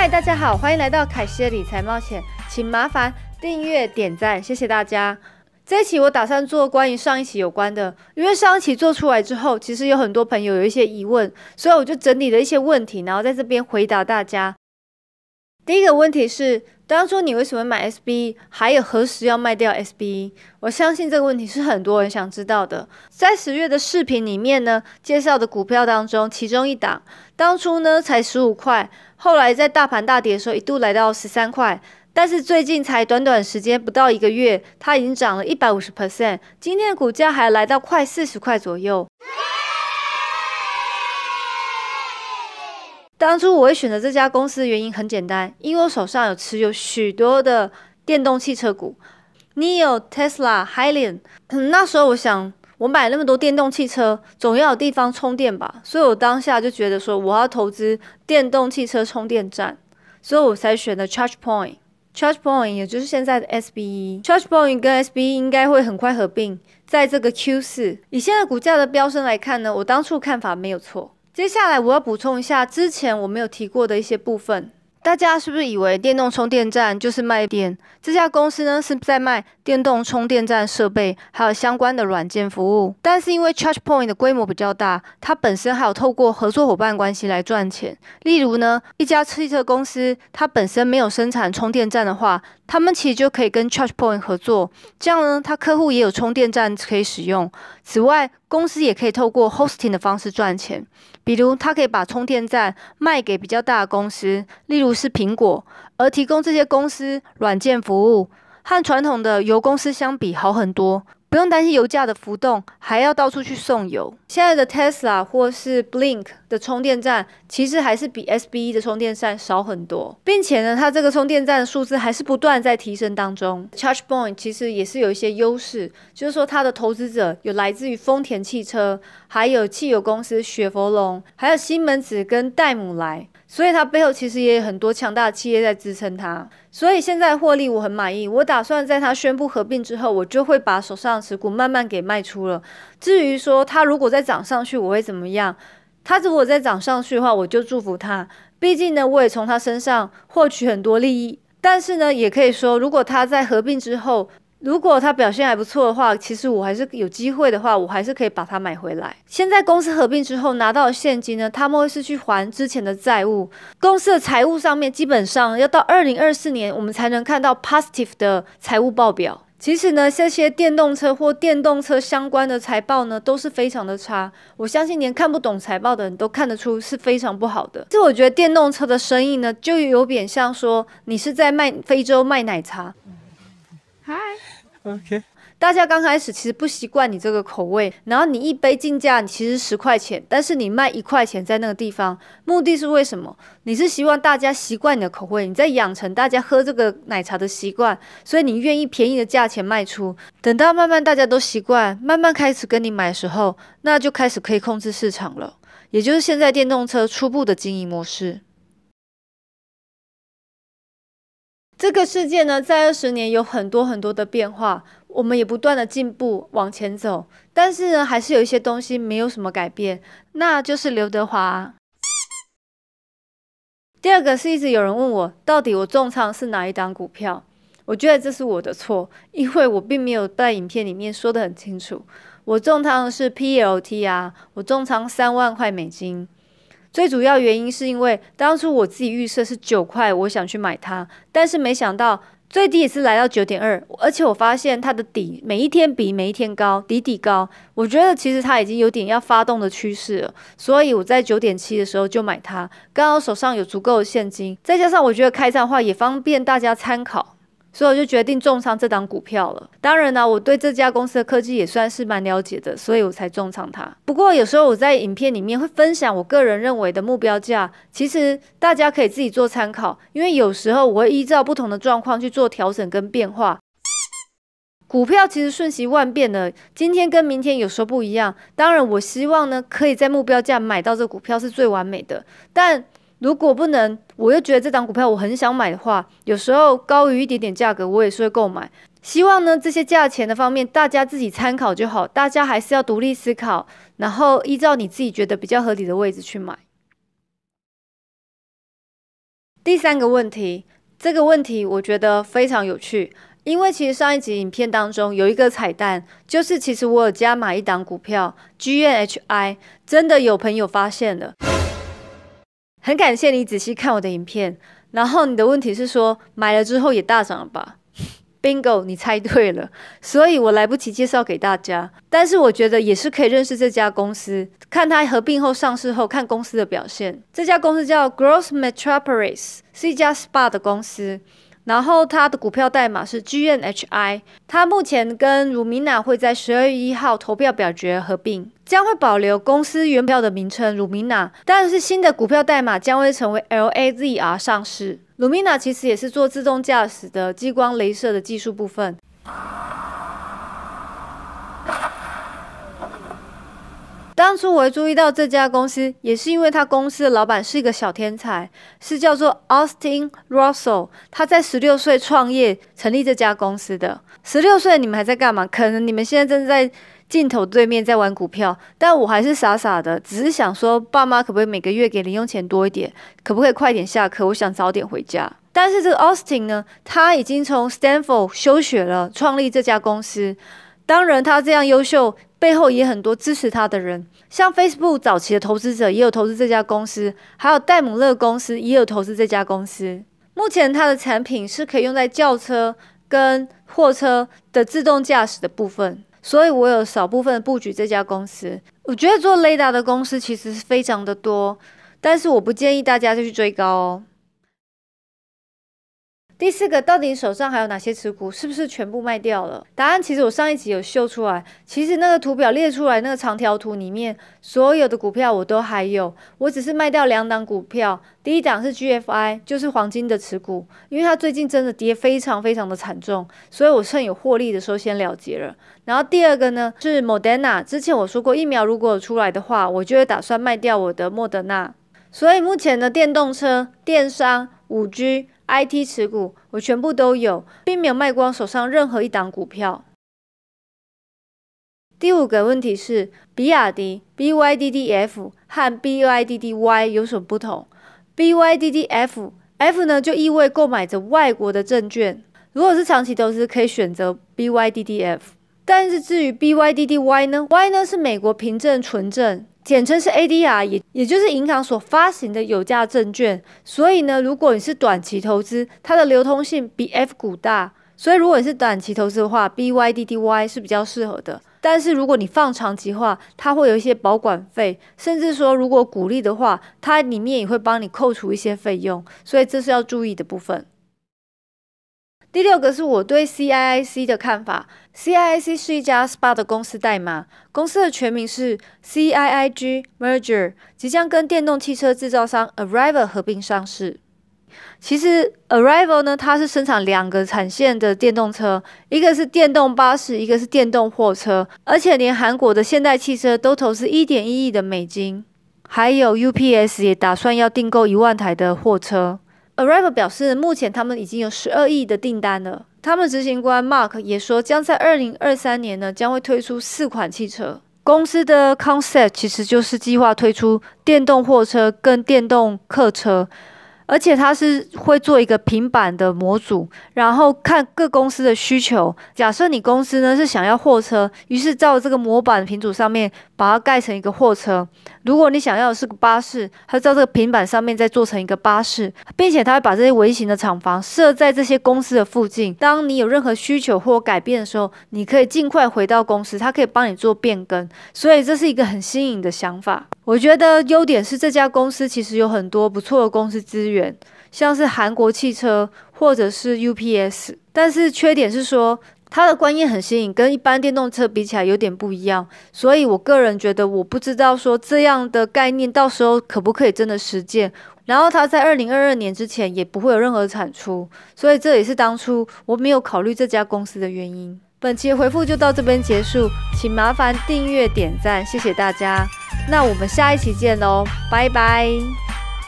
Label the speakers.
Speaker 1: 嗨，大家好，欢迎来到凯西的理财冒险，请麻烦订阅、点赞，谢谢大家。这一期我打算做关于上一期有关的，因为上一期做出来之后，其实有很多朋友有一些疑问，所以我就整理了一些问题，然后在这边回答大家。第一个问题是，当初你为什么买 SB？还有何时要卖掉 SB？我相信这个问题是很多人想知道的。在十月的视频里面呢，介绍的股票当中，其中一档当初呢才十五块，后来在大盘大跌的时候一度来到十三块。但是最近才短短时间不到一个月，它已经涨了一百五十 percent，今天的股价还来到快四十块左右。当初我会选择这家公司的原因很简单，因为我手上有持有许多的电动汽车股，Neo、Tesla、Hylan 那时候我想，我买那么多电动汽车，总要有地方充电吧，所以我当下就觉得说，我要投资电动汽车充电站，所以我才选的 Charge Point。ChargePoint 也就是现在的 SBE，ChargePoint 跟 SBE 应该会很快合并，在这个 Q 四。以现在股价的飙升来看呢，我当初看法没有错。接下来我要补充一下之前我没有提过的一些部分。大家是不是以为电动充电站就是卖电？这家公司呢是在卖电动充电站设备，还有相关的软件服务。但是因为 ChargePoint 的规模比较大，它本身还有透过合作伙伴关系来赚钱。例如呢，一家汽车公司它本身没有生产充电站的话，他们其实就可以跟 ChargePoint 合作，这样呢，他客户也有充电站可以使用。此外，公司也可以透过 hosting 的方式赚钱，比如他可以把充电站卖给比较大的公司，例如是苹果，而提供这些公司软件服务，和传统的油公司相比好很多。不用担心油价的浮动，还要到处去送油。现在的 Tesla 或是 Blink 的充电站，其实还是比 SBE 的充电站少很多，并且呢，它这个充电站的数字还是不断在提升当中。ChargePoint 其实也是有一些优势，就是说它的投资者有来自于丰田汽车，还有汽油公司雪佛龙，还有西门子跟戴姆莱。所以它背后其实也有很多强大的企业在支撑它，所以现在获利我很满意。我打算在它宣布合并之后，我就会把手上的持股慢慢给卖出了。至于说它如果再涨上去，我会怎么样？它如果再涨上去的话，我就祝福它。毕竟呢，我也从它身上获取很多利益。但是呢，也可以说，如果它在合并之后，如果它表现还不错的话，其实我还是有机会的话，我还是可以把它买回来。现在公司合并之后拿到现金呢，他们会是去还之前的债务。公司的财务上面基本上要到二零二四年，我们才能看到 positive 的财务报表。其实呢，这些电动车或电动车相关的财报呢，都是非常的差。我相信连看不懂财报的人都看得出是非常不好的。这我觉得电动车的生意呢，就有点像说你是在卖非洲卖奶茶。大家刚开始其实不习惯你这个口味，然后你一杯进价其实十块钱，但是你卖一块钱在那个地方，目的是为什么？你是希望大家习惯你的口味，你在养成大家喝这个奶茶的习惯，所以你愿意便宜的价钱卖出。等到慢慢大家都习惯，慢慢开始跟你买的时候，那就开始可以控制市场了，也就是现在电动车初步的经营模式。这个世界呢，在二十年有很多很多的变化，我们也不断的进步往前走，但是呢，还是有一些东西没有什么改变，那就是刘德华。第二个是一直有人问我，到底我重仓是哪一档股票？我觉得这是我的错，因为我并没有在影片里面说的很清楚。我重仓的是 PLT 啊，我重仓三万块美金。最主要原因是因为当初我自己预设是九块，我想去买它，但是没想到最低也是来到九点二，而且我发现它的底每一天比每一天高，底底高，我觉得其实它已经有点要发动的趋势了，所以我在九点七的时候就买它，刚好手上有足够的现金，再加上我觉得开账话也方便大家参考。所以我就决定重仓这档股票了。当然呢，我对这家公司的科技也算是蛮了解的，所以我才重仓它。不过有时候我在影片里面会分享我个人认为的目标价，其实大家可以自己做参考。因为有时候我会依照不同的状况去做调整跟变化。股票其实瞬息万变的，今天跟明天有时候不一样。当然，我希望呢可以在目标价买到这股票是最完美的，但。如果不能，我又觉得这档股票我很想买的话，有时候高于一点点价格，我也是会购买。希望呢这些价钱的方面，大家自己参考就好，大家还是要独立思考，然后依照你自己觉得比较合理的位置去买。第三个问题，这个问题我觉得非常有趣，因为其实上一集影片当中有一个彩蛋，就是其实我有加买一档股票 GNHI，真的有朋友发现了，很感谢你仔细看我的影片，然后你的问题是说买了之后也大涨了吧？Bingo，你猜对了，所以我来不及介绍给大家，但是我觉得也是可以认识这家公司，看它合并后上市后看公司的表现。这家公司叫 Gross Metropolis，是一家 SPA 的公司。然后它的股票代码是 GNHI，它目前跟 Rumina 会在十二月一号投票表决合并，将会保留公司原票的名称 Rumina，但是新的股票代码将会成为 LAZR 上市。Rumina 其实也是做自动驾驶的激光镭射的技术部分。当初我会注意到这家公司，也是因为他公司的老板是一个小天才，是叫做 Austin Russell。他在十六岁创业成立这家公司的。十六岁你们还在干嘛？可能你们现在正在镜头对面在玩股票，但我还是傻傻的，只是想说，爸妈可不可以每个月给零用钱多一点？可不可以快点下课？我想早点回家。但是这个 Austin 呢，他已经从 Stanford 休学了，创立这家公司。当然，他这样优秀。背后也很多支持他的人，像 Facebook 早期的投资者也有投资这家公司，还有戴姆勒公司也有投资这家公司。目前它的产品是可以用在轿车跟货车的自动驾驶的部分，所以我有少部分布局这家公司。我觉得做雷达的公司其实是非常的多，但是我不建议大家就去追高哦。第四个，到底你手上还有哪些持股？是不是全部卖掉了？答案其实我上一集有秀出来。其实那个图表列出来，那个长条图里面所有的股票我都还有，我只是卖掉两档股票。第一档是 GFI，就是黄金的持股，因为它最近真的跌非常非常的惨重，所以我趁有获利的时候先了结了。然后第二个呢是 Moderna，之前我说过疫苗如果出来的话，我就会打算卖掉我的莫德纳。所以目前的电动车、电商、五 G。IT 持股我全部都有，并没有卖光手上任何一档股票。第五个问题是，比亚迪 BYDDF 和 BYDDY 有什么不同？BYDDF F 呢就意味购买着外国的证券，如果是长期投资可以选择 BYDDF，但是至于 BYDDY 呢？Y 呢是美国凭证纯证。简称是 ADR，也也就是银行所发行的有价证券。所以呢，如果你是短期投资，它的流通性比 F 股大。所以如果你是短期投资的话，BYDDY 是比较适合的。但是如果你放长期话，它会有一些保管费，甚至说如果股利的话，它里面也会帮你扣除一些费用。所以这是要注意的部分。第六个是我对 CIIC 的看法。CIIC 是一家 SPA 的公司代码，公司的全名是 CIIG Merger，即将跟电动汽车制造商 Arrival 合并上市。其实 Arrival 呢，它是生产两个产线的电动车，一个是电动巴士，一个是电动货车，而且连韩国的现代汽车都投资一点一亿的美金，还有 UPS 也打算要订购一万台的货车。Arrival 表示，目前他们已经有十二亿的订单了。他们执行官 Mark 也说，将在二零二三年呢，将会推出四款汽车。公司的 concept 其实就是计划推出电动货车跟电动客车。而且它是会做一个平板的模组，然后看各公司的需求。假设你公司呢是想要货车，于是照这个模板品组上面把它盖成一个货车。如果你想要的是个巴士，它照这个平板上面再做成一个巴士，并且它会把这些微型的厂房设在这些公司的附近。当你有任何需求或改变的时候，你可以尽快回到公司，它可以帮你做变更。所以这是一个很新颖的想法。我觉得优点是这家公司其实有很多不错的公司资源，像是韩国汽车或者是 UPS，但是缺点是说它的观念很新颖，跟一般电动车比起来有点不一样。所以我个人觉得，我不知道说这样的概念到时候可不可以真的实践。然后它在二零二二年之前也不会有任何产出，所以这也是当初我没有考虑这家公司的原因。本期回复就到这边结束，请麻烦订阅点赞，谢谢大家。那我们下一期见喽，拜拜。